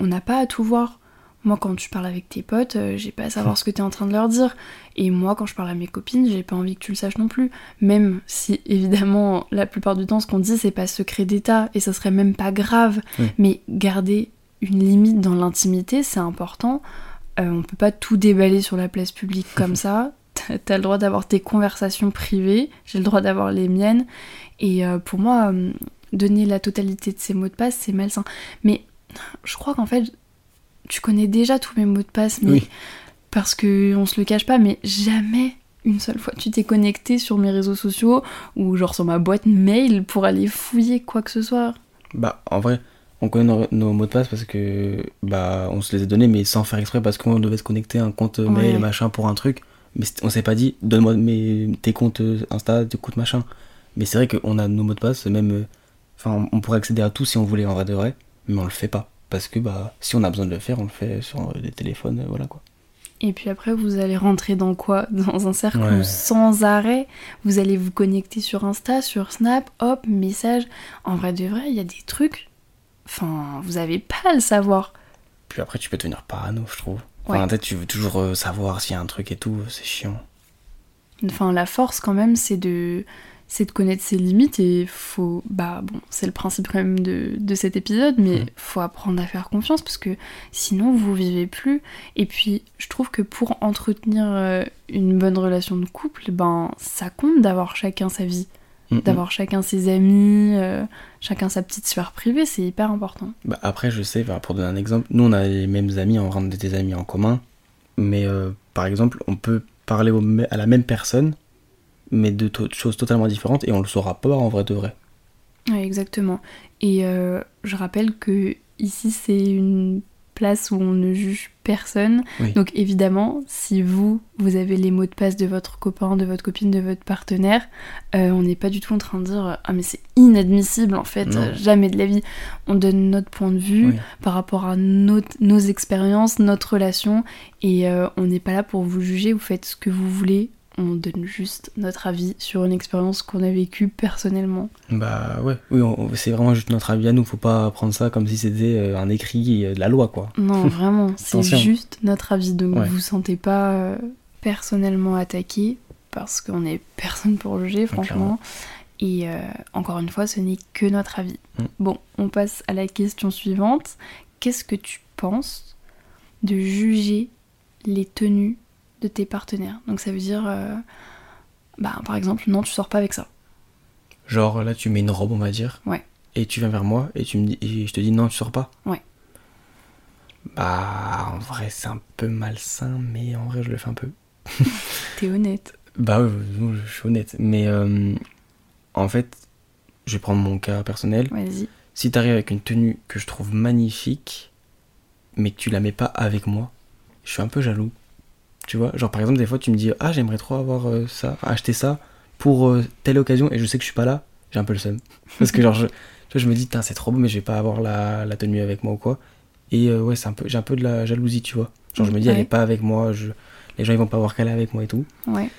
on n'a pas à tout voir. Moi, quand tu parles avec tes potes, euh, j'ai pas à savoir ce que tu es en train de leur dire. Et moi, quand je parle à mes copines, j'ai pas envie que tu le saches non plus. Même si, évidemment, la plupart du temps, ce qu'on dit, c'est pas secret d'état et ça serait même pas grave. Oui. Mais garder une limite dans l'intimité, c'est important. Euh, on peut pas tout déballer sur la place publique comme ça. T'as le droit d'avoir tes conversations privées, j'ai le droit d'avoir les miennes. Et euh, pour moi, donner la totalité de ces mots de passe, c'est malsain. Mais je crois qu'en fait, tu connais déjà tous mes mots de passe, mais Oui. parce que on se le cache pas, mais jamais une seule fois tu t'es connecté sur mes réseaux sociaux ou genre sur ma boîte mail pour aller fouiller quoi que ce soit. Bah, en vrai, on connaît nos, nos mots de passe parce que, bah, on se les a donnés, mais sans faire exprès parce qu'on devait se connecter à un compte mail, machin, pour un truc. Mais on s'est pas dit, donne-moi mes, tes comptes euh, Insta, tes comptes machin. Mais c'est vrai qu'on a nos mots de passe, même. euh, Enfin, on pourrait accéder à tout si on voulait, en vrai de vrai, mais on le fait pas. Parce que, bah, si on a besoin de le faire, on le fait sur euh, des téléphones, euh, voilà quoi. Et puis après, vous allez rentrer dans quoi? Dans un cercle Ouais. sans arrêt, vous allez vous connecter sur Insta, sur Snap, hop, message. En vrai de vrai, il y a des trucs. Enfin, vous avez pas à le savoir. Puis après, tu peux devenir parano, je trouve. Enfin, Ouais. peut-être tu veux toujours euh, savoir s'il y a un truc et tout, c'est chiant. Enfin, la force quand même, c'est de c'est de connaître ses limites et faut bah bon c'est le principe quand même de, de cet épisode mais Mhm. faut apprendre à faire confiance parce que sinon vous vivez plus et puis je trouve que pour entretenir euh, une bonne relation de couple ben ça compte d'avoir chacun sa vie mm. d'avoir chacun ses amis euh, chacun sa petite sphère privée c'est hyper important Bah, après, je sais, pour donner un exemple, nous on a les mêmes amis, on rentre des amis en commun, mais euh, par exemple, on peut parler au à la même personne, mais de to- choses totalement différentes, et on le saura pas en vrai de vrai. Ouais, exactement. Et euh, je rappelle que ici c'est une place où on ne juge personne. Oui. Donc évidemment, si vous, vous avez les mots de passe de votre copain, de votre copine, de votre partenaire, euh, on n'est pas du tout en train de dire ah mais c'est inadmissible en fait, euh, jamais de la vie. On donne notre point de vue Oui. par rapport à notre- nos expériences, notre relation, et euh, on n'est pas là pour vous juger. Vous faites ce que vous voulez. On donne juste notre avis sur une expérience qu'on a vécue personnellement. Bah ouais, oui, c'est vraiment juste notre avis à nous, faut pas prendre ça comme si c'était euh, un écrit euh, de la loi, quoi. Non, vraiment, c'est juste notre avis. Donc Ouais. vous sentez pas euh, personnellement attaqué parce qu'on est personne pour juger, franchement. Et euh, encore une fois, ce n'est que notre avis. Mm. Bon, on passe à la question suivante. Qu'est-ce que tu penses de juger les tenues de tes partenaires Donc ça veut dire, euh, bah par exemple, non, tu sors pas avec ça. Genre là, tu mets une robe, on va dire. Ouais. Et tu viens vers moi et tu me dis, et je te dis non, tu sors pas. Ouais. Bah en vrai, c'est un peu malsain, mais en vrai, je le fais un peu. T'es honnête. Bah oui, oui, je suis honnête. Mais euh, en fait, je vais prendre mon cas personnel. Vas-y. Si t'arrives avec une tenue que je trouve magnifique, mais que tu la mets pas avec moi, je suis un peu jaloux. Tu vois, genre par exemple, des fois tu me dis Ah, j'aimerais trop avoir euh, ça, enfin, acheter ça pour euh, telle occasion et je sais que je suis pas là, j'ai un peu le seum. Parce que genre, je, me dis c'est trop beau, mais je vais pas avoir la, la tenue avec moi ou quoi. Et euh, ouais, c'est un peu, j'ai un peu de la jalousie, tu vois. Genre, je me dis Elle est pas avec moi, je, les gens ils vont pas voir qu'elle est avec moi et tout. Ouais.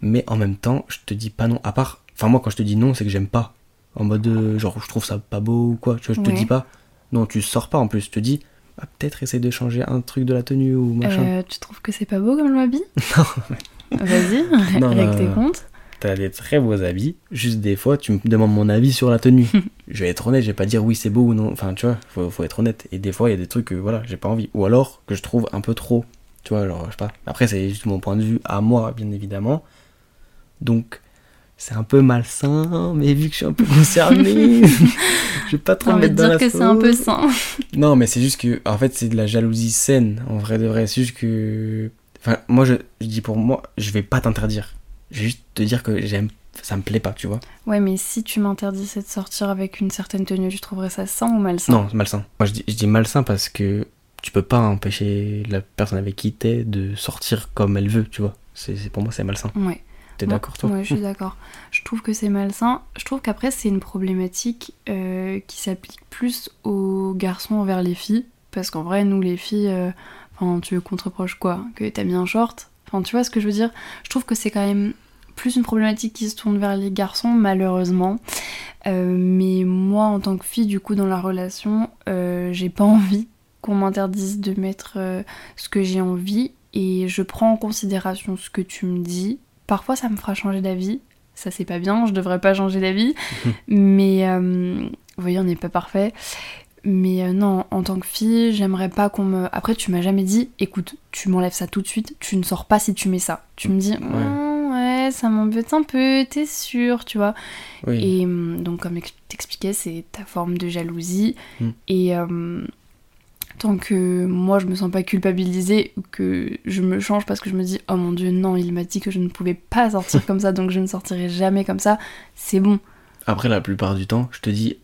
Mais en même temps, je te dis pas non. À part, enfin, moi, quand je te dis non, c'est que j'aime pas. En mode, genre, je trouve ça pas beau ou quoi. Tu vois, je te Ouais. dis pas. Non, tu sors pas en plus. Je te dis, ah, peut-être essayer de changer un truc de la tenue ou machin. Euh, tu trouves que c'est pas beau comme je m'habille Non. Vas-y, Non, règle tes comptes. T'as des très beaux habits. Juste des fois, tu me demandes mon avis sur la tenue. je vais être honnête, je vais pas dire oui, c'est beau ou non. Enfin, tu vois, faut, faut être honnête. Et des fois, il y a des trucs que, voilà, j'ai pas envie. Ou alors, que je trouve un peu trop. Tu vois, genre, je sais pas. Après, c'est juste mon point de vue à moi, bien évidemment. Donc, c'est un peu malsain, mais vu que je suis un peu concerné, je vais pas trop me mettre dans dire la que c'est un peu sain. Non, mais c'est juste que, en fait, c'est de la jalousie saine, en vrai de vrai. C'est juste que. Enfin, moi, je, je dis pour moi, je vais pas t'interdire. Je vais juste te dire que j'aime. Ça me plaît pas, tu vois. Ouais, mais si tu m'interdisais de sortir avec une certaine tenue, tu trouverais ça sain ou malsain? Non, malsain. Moi, je dis, je dis malsain parce que tu peux pas empêcher la personne avec qui t'es de sortir comme elle veut, tu vois. C'est, c'est- pour moi, c'est malsain. Ouais. T'es d'accord, toi Ouais, je suis d'accord. Je trouve que c'est malsain. Je trouve qu'après, c'est une problématique euh, qui s'applique plus aux garçons envers les filles. Parce qu'en vrai, nous, les filles, euh, enfin, tu veux qu'on te reproche quoi? Que t'as mis un short? Enfin, tu vois ce que je veux dire? Je trouve que c'est quand même plus une problématique qui se tourne vers les garçons, malheureusement. Euh, mais moi, en tant que fille, du coup, dans la relation, j'ai pas envie qu'on m'interdise de mettre ce que j'ai envie. Et je prends en considération ce que tu me dis. Parfois, ça me fera changer d'avis. Ça, c'est pas bien, je devrais pas changer d'avis. mais, euh, vous voyez, on n'est pas parfait. Mais euh, non, en tant que fille, j'aimerais pas qu'on me. Après, tu m'as jamais dit, écoute, tu m'enlèves ça tout de suite, tu ne sors pas si tu mets ça. Tu me dis, Hum, ouais, ça m'embête un peu, t'es sûr, tu vois. Oui. Et hum, donc, comme ex- t'expliquais, c'est ta forme de jalousie. Mm. Et hum, tant que moi, je me sens pas culpabilisée ou que je me change parce que je me dis, oh mon dieu, non, il m'a dit que je ne pouvais pas sortir comme ça, donc je ne sortirai jamais comme ça, c'est bon. Après, la plupart du temps, je te dis,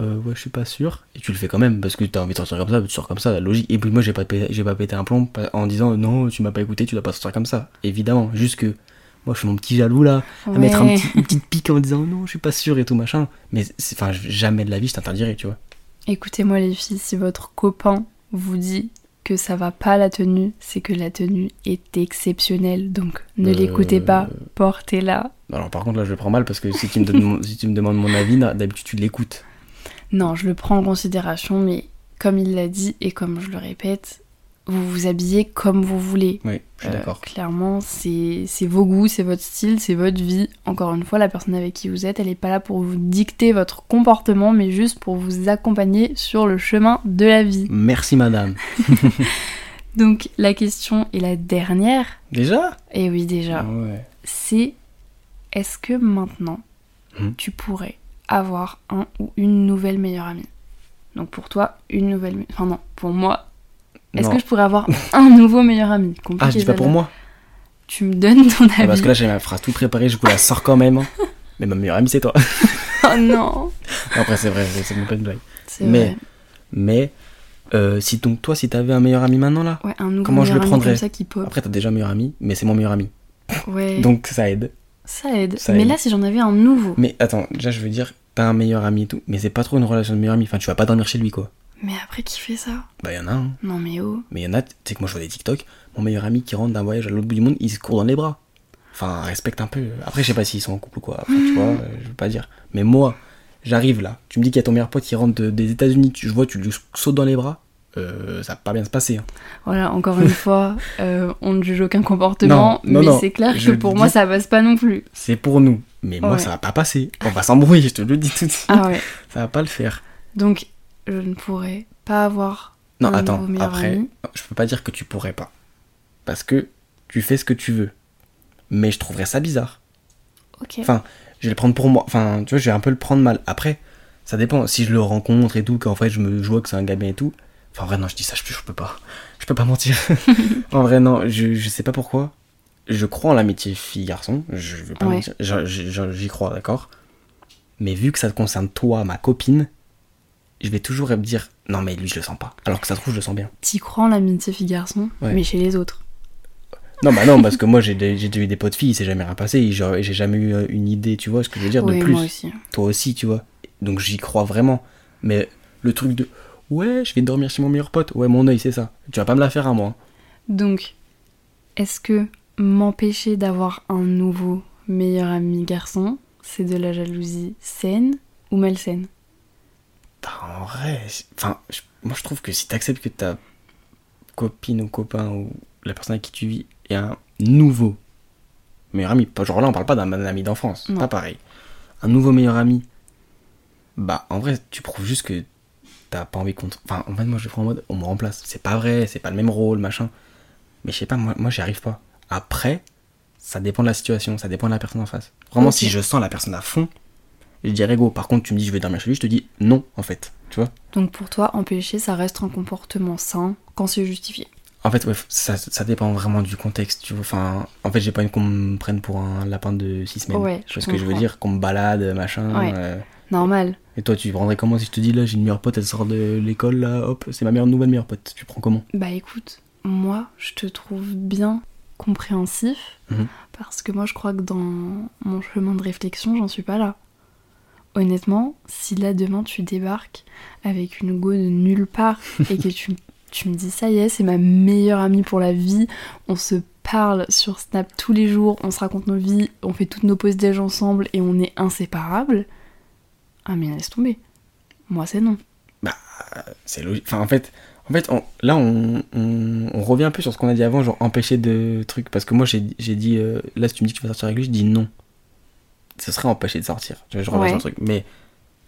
euh, ouais, je suis pas sûr. Et tu le fais quand même parce que t'as envie de sortir comme ça, tu sors comme ça, logique. Et puis moi, j'ai pas, pété- j'ai pas pété un plomb en disant, non, tu m'as pas écouté, tu dois pas sortir comme ça. Évidemment, juste que moi, je suis mon petit jaloux là, à mettre un petit- une petite pique en disant, non, je suis pas sûr et tout machin. Mais enfin, jamais de la vie, je t'interdirais, tu vois. Écoutez-moi les filles, si votre copain vous dit que ça va pas la tenue, c'est que la tenue est exceptionnelle. Donc ne Euh, l'écoutez pas, portez-la. Alors par contre là je le prends mal parce que si tu me, donnes mon- si tu me demandes mon avis, d'habitude tu l'écoutes. Non, je le prends en considération, mais comme il l'a dit et comme je le répète, vous vous habillez comme vous voulez. Oui, je suis Euh, d'accord. Clairement, c'est vos goûts, c'est votre style, c'est votre vie. Encore une fois, la personne avec qui vous êtes, elle n'est pas là pour vous dicter votre comportement, mais juste pour vous accompagner sur le chemin de la vie. Merci madame. Donc la question et la dernière, Déjà? Et oui déjà, Ouais. c'est est-ce que maintenant Hmm. tu pourrais avoir un ou une nouvelle meilleure amie? Donc pour toi, une nouvelle... Enfin non, pour moi, est-ce que je pourrais avoir un nouveau meilleur ami? Compliqué, Ah, je dis pas pour moi. Tu me donnes ton avis. Ah, parce que là, j'ai ma phrase toute préparée, je vous la sors quand même. hein. Mais ma meilleure amie, c'est toi. Oh non Après, c'est vrai, c'est même pas une blague. Mais- vrai. Mais, euh, si donc toi, si t'avais un meilleur ami maintenant là, Ouais, un nouveau Comment je le prendrais? comme ça qui pop. après t'as déjà un meilleur ami, mais c'est mon meilleur ami. Ouais, Donc ça aide. ça aide. ça Mais aide. là, si j'en avais un nouveau. Mais attends, déjà, je veux dire, t'as un meilleur ami et tout, mais c'est pas trop une relation de meilleur ami. Enfin, tu vas pas dormir chez lui quoi. Mais après, qui fait ça? Bah, y en a un. Non mais oh. Mais y en a, tu sais que moi je vois des TikTok, mon meilleur ami qui rentre d'un voyage à l'autre bout du monde, il se court dans les bras. Enfin, respecte un peu. Après, je sais pas s'ils sont en couple ou quoi, après, tu vois, euh, je veux pas dire. Mais moi, j'arrive là, tu me dis qu'il y a ton meilleur pote qui rentre de- des États-Unis, tu, je vois, tu lui sautes dans les bras, euh, ça va pas bien se passer. hein. Voilà, encore une fois, euh, on ne juge aucun comportement, Non, non, mais c'est clair que pour dis- moi, ça passe pas non plus. C'est pour nous. Mais moi, ça va pas passer. On va s'embrouiller, je te le dis tout de suite. Ah ouais. Ça va pas le faire. Donc, je ne pourrais pas avoir Non, un attends, après, ami. je peux pas dire que tu pourrais pas. Parce que tu fais ce que tu veux. Mais je trouverais ça bizarre. Ok. Enfin, je vais le prendre pour moi. Enfin, tu vois, je vais un peu le prendre mal. Après, ça dépend. Si je le rencontre et tout, qu'en fait, je me je vois que c'est un gars bien et tout. Enfin, en vrai, non, je dis ça, je, je peux pas. Je peux pas mentir. en vrai, non, je, je sais pas pourquoi. Je crois en l'amitié fille-garçon. Je vais pas Ouais. mentir. J'y crois, d'accord. Mais vu que ça te concerne toi, ma copine, je vais toujours me dire non, mais lui, je le sens pas. Alors que ça se trouve, je le sens bien. T'y crois en l'amitié fille-garçon, Ouais. mais chez les autres. Non, bah non, parce que moi, j'ai déjà eu des potes filles, c'est jamais rien passé. et J'ai jamais eu euh, une idée, tu vois ce que je veux dire, de plus. moi aussi. toi aussi, tu vois. Donc j'y crois vraiment. Mais le truc de ouais, je vais dormir chez mon meilleur pote, ouais, mon œil, c'est ça. Tu vas pas me la faire à moi. Donc, est-ce que m'empêcher d'avoir un nouveau meilleur ami garçon, c'est de la jalousie saine ou malsaine? Bah, en vrai, enfin, je- moi je trouve que si t'acceptes que ta copine ou copain ou la personne avec qui tu vis est un nouveau meilleur ami, genre là on parle pas d'un ami d'enfance, pas pareil. Un nouveau meilleur ami, bah en vrai tu prouves juste que t'as pas envie qu'on. te- Enfin, en fait, moi je le prends en mode on me remplace. C'est pas vrai, c'est pas le même rôle, machin. Mais je sais pas, moi, moi j'y arrive pas. Après, ça dépend de la situation, ça dépend de la personne en face. Vraiment, si je sens la personne à fond, je dirais go. Par contre, tu me dis je vais dormir chez lui, je te dis non en fait. Tu vois Donc pour toi, empêcher, ça reste un comportement sain quand c'est justifié. En fait, ouais, ça, ça dépend vraiment du contexte. Tu vois enfin, en fait, j'ai pas envie qu'on me prenne pour un lapin de 6 semaines. Ouais, je vois ce que je veux dire? Qu'on me balade, machin. Ouais. euh. Normal. Et toi, tu prendrais comment si je te dis là, j'ai une meilleure pote, elle sort de l'école, là, hop, c'est ma meilleure nouvelle meilleure pote. Tu prends comment? Bah écoute, moi, je te trouve bien compréhensif Mhm. parce que moi, je crois que dans mon chemin de réflexion, j'en suis pas là. Honnêtement, si là demain tu débarques avec une go de nulle part et que tu, tu me dis ça y est, c'est ma meilleure amie pour la vie, on se parle sur Snap tous les jours, on se raconte nos vies, on fait toutes nos pauses déj ensemble et on est inséparables, ah mais laisse tomber. Moi c'est non. C'est logique. Enfin, en fait, en fait on- là, on, on, on revient un peu sur ce qu'on a dit avant, genre empêcher de trucs. Parce que moi, j'ai j'ai dit, euh, là, si tu me dis que tu vas sortir avec lui, je dis non. Ce serait empêcher de sortir. Vois, je reviens Ouais. sur le truc. Mais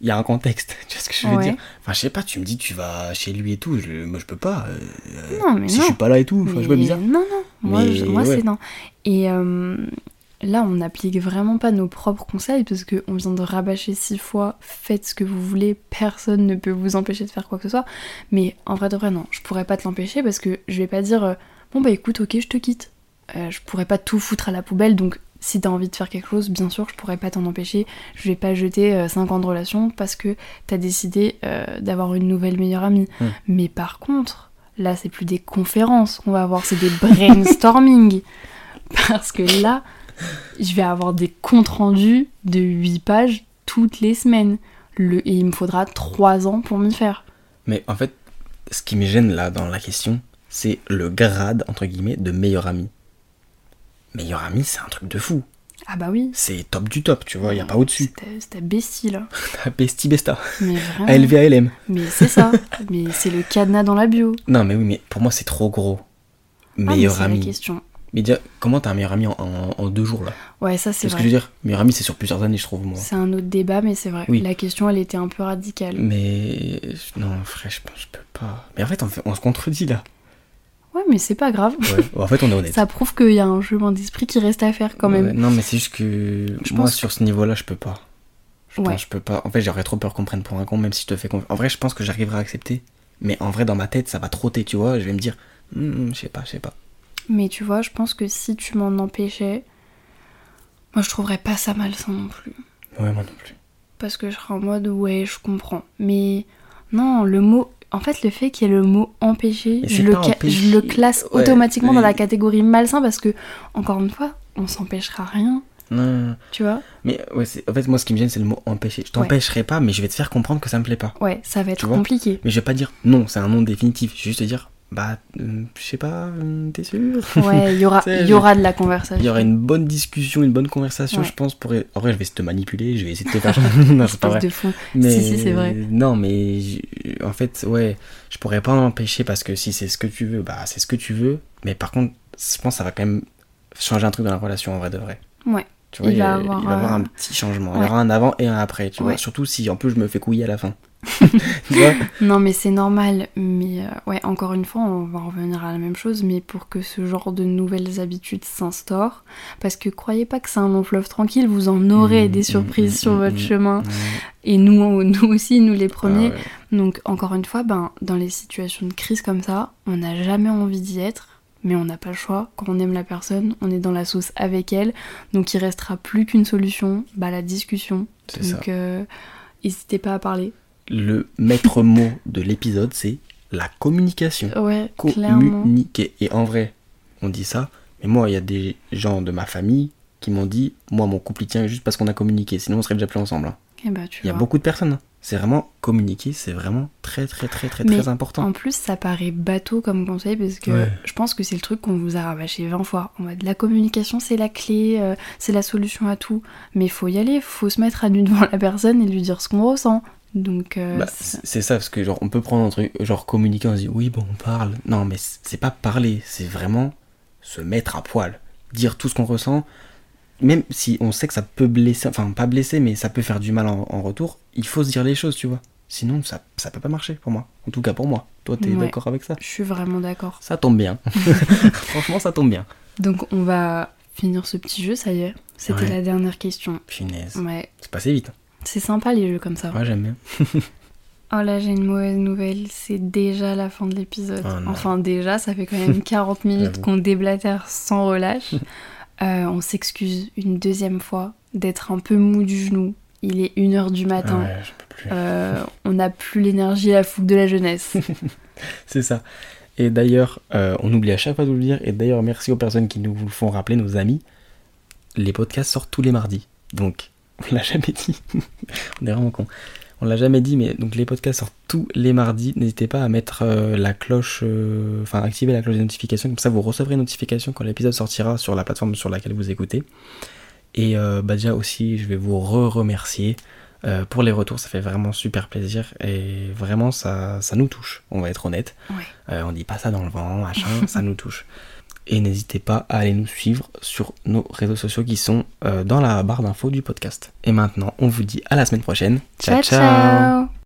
il y a un contexte. Tu vois ce que je veux Ouais. dire Enfin, je sais pas, tu me dis, tu vas chez lui et tout. Je, moi, je peux pas. euh, Non mais si non. je suis pas là et tout, je Mais bizarre. Non, non, moi, Mais je- moi ouais. c'est non. Et euh, là, on n'applique vraiment pas nos propres conseils parce qu'on vient de rabâcher six fois faites ce que vous voulez, personne ne peut vous empêcher de faire quoi que ce soit. Mais en vrai de vrai, non, je pourrais pas te l'empêcher parce que je vais pas dire euh, bon bah écoute, ok, je te quitte. Euh, je pourrais pas tout foutre à la poubelle donc. Si t'as envie de faire quelque chose, bien sûr, je pourrais pas t'en empêcher. Je vais pas jeter 5 ans de relation parce que t'as décidé euh, d'avoir une nouvelle meilleure amie. Hmm. Mais par contre, Là, c'est plus des conférences qu'on va avoir, c'est des brainstorming. Parce que là, je vais avoir des comptes rendus de 8 pages toutes les semaines. Le, et il me faudra 3 ans pour m'y faire. Mais en fait, ce qui me gêne là dans la question, c'est le grade, entre guillemets, de meilleur ami. Meilleur ami, c'est un truc de fou. Ah Ah bah oui. C'est top du top, tu vois, il y a pas au-dessus. C'était- C'était bestie là. Bestie Besta. Mais vraiment. Mais c'est ça. mais c'est le cadenas dans la bio. Non, mais oui, mais pour moi, c'est trop gros. Ah, mais Meilleur c'est la ami. question. Mais déjà, comment t'as un meilleur ami en, en- en deux jours là? Ouais, ça c'est C'est ce que je vrai. veux dire. Meilleur ami, c'est sur plusieurs années, je trouve, moi. C'est un autre débat, mais c'est vrai. Oui. La question, elle était un peu radicale. Mais non, frère, je pense je peux pas. Mais en fait, on, fait- on se contredit là. Ouais, mais c'est pas grave. Ouais. en fait, on est honnête. Ça prouve qu'il y a un jugement d'esprit qui reste à faire quand Ouais, même. non, mais c'est juste que Je moi, pense sur ce niveau-là, je peux pas. Je Ouais. pense, je peux pas. En fait, j'aurais trop peur qu'on prenne pour un con, même si je te fais confiance. En vrai, je pense que j'arriverai à accepter. Mais en vrai, dans ma tête, ça va trotter, tu vois. Je vais me dire, Hmm, je sais pas, je sais pas. Mais tu vois, je pense que si tu m'en empêchais, moi je trouverais pas ça malsain non plus. Ouais, moi non plus. Parce que je serais en mode ouais, je comprends. Mais non, le mot. En fait, le fait qu'il y ait le mot empêcher, je le, pas ca- empêcher. je le classe Ouais, automatiquement dans la catégorie malsain parce que, encore une fois, on s'empêchera rien, Non, tu vois. mais ouais, en fait, moi, ce qui me gêne, c'est le mot empêcher. Je t'empêcherai pas, mais je vais te faire comprendre que ça me plaît pas. Ouais, ça va être compliqué. Mais je vais pas dire non, c'est un nom définitif. Je vais juste te dire, bah, euh, je sais pas, euh, t'es sûr? Ouais, il y aura, y de la conversation. Il y aura une bonne discussion, une bonne conversation, Ouais. je pense. Pour... En vrai, je vais te manipuler, je vais essayer de te faire. non, c'est pas vrai. de fou. Mais... Si, si, c'est vrai. Non, mais en fait, ouais, je pourrais pas en empêcher parce que si c'est ce que tu veux, bah c'est ce que tu veux. Mais par contre, je pense que ça va quand même changer un truc dans la relation en vrai de vrai. Ouais. Tu vois, Il il, va y a- avoir, il va y avoir un petit changement. Il y aura un avant et un après, tu vois. Surtout si en plus je me fais couiller à la fin. Non, mais c'est normal. Mais euh, ouais, encore une fois, on va revenir à la même chose. Mais pour que ce genre de nouvelles habitudes s'instaurent, parce que croyez pas que c'est un long fleuve tranquille, vous en aurez Mmh, des mmh, surprises mmh, sur mmh, votre chemin. Et nous, nous aussi, nous les premiers. Ah ouais. Donc encore une fois, ben, dans les situations de crise comme ça, on n'a jamais envie d'y être. Mais on n'a pas le choix. Quand on aime la personne, on est dans la sauce avec elle. Donc il restera plus qu'une solution, bah la discussion. Donc euh, n'hésitez pas à parler. Le maître mot de l'épisode, c'est la communication. Ouais, clairement. communiquer. Et en vrai, on dit ça, mais moi, il y a des gens de ma famille qui m'ont dit, moi, mon couple il tient juste parce qu'on a communiqué, sinon on serait déjà plus ensemble. hein. Bah, tu Il y a beaucoup de personnes. hein. C'est vraiment communiquer, c'est vraiment très, très, très, très, Mais très important. En plus, ça paraît bateau comme conseil parce que Ouais. je pense que c'est le truc qu'on vous a rabâché 20 fois. En mode, la communication, c'est la clé, euh, c'est la solution à tout. Mais faut y aller, faut se mettre à nu devant la personne et lui dire ce qu'on ressent. Donc, euh, Bah, c'est- ça, parce que genre, on peut prendre un truc, genre communiquer, on se dit, oui, bon, on parle. Non, mais c'est pas parler, c'est vraiment se mettre à poil. Dire tout ce qu'on ressent, même si on sait que ça peut blesser, enfin, pas blesser, mais ça peut faire du mal en, en retour, il faut se dire les choses, tu vois. Sinon, ça, ça peut pas marcher pour moi. En tout cas, pour moi. Toi, t'es Ouais. d'accord avec ça? Je suis vraiment d'accord. Ça tombe bien. Franchement, ça tombe bien. Donc, on va finir ce petit jeu, ça y est. C'était Ouais. la dernière question. Punaise. Ouais, C'est passé vite. C'est sympa les jeux comme ça. Ouais, j'aime bien. Oh là, j'ai une mauvaise nouvelle, c'est déjà la fin de l'épisode. Oh enfin, déjà, ça fait quand même 40 minutes qu'on déblatère sans relâche. Euh, on s'excuse une deuxième fois d'être un peu mou du genou. Il est 1h du matin. Ouais, peux plus. Euh, on n'a plus l'énergie et la fougue de la jeunesse. C'est ça. Et d'ailleurs, euh, on oublie à chaque fois de vous le dire, et d'ailleurs, merci aux personnes qui nous le font rappeler, nos amis. Les podcasts sortent tous les mardis. Donc, on l'a jamais dit. on est vraiment con. On l'a jamais dit, mais donc les podcasts sortent tous les mardis. N'hésitez pas à mettre euh, la cloche, euh, enfin, activer la cloche des notifications. Comme ça, vous recevrez une notification quand l'épisode sortira sur la plateforme sur laquelle vous écoutez. Et euh, bah, déjà aussi, je vais vous re-remercier pour les retours. Ça fait vraiment super plaisir. Et vraiment, ça, ça nous touche. On va être honnête. Ouais. On dit pas ça dans le vent, machin, ça nous touche. Et n'hésitez pas à aller nous suivre sur nos réseaux sociaux qui sont euh, dans la barre d'infos du podcast. Et maintenant, on vous dit à la semaine prochaine. ciao ciao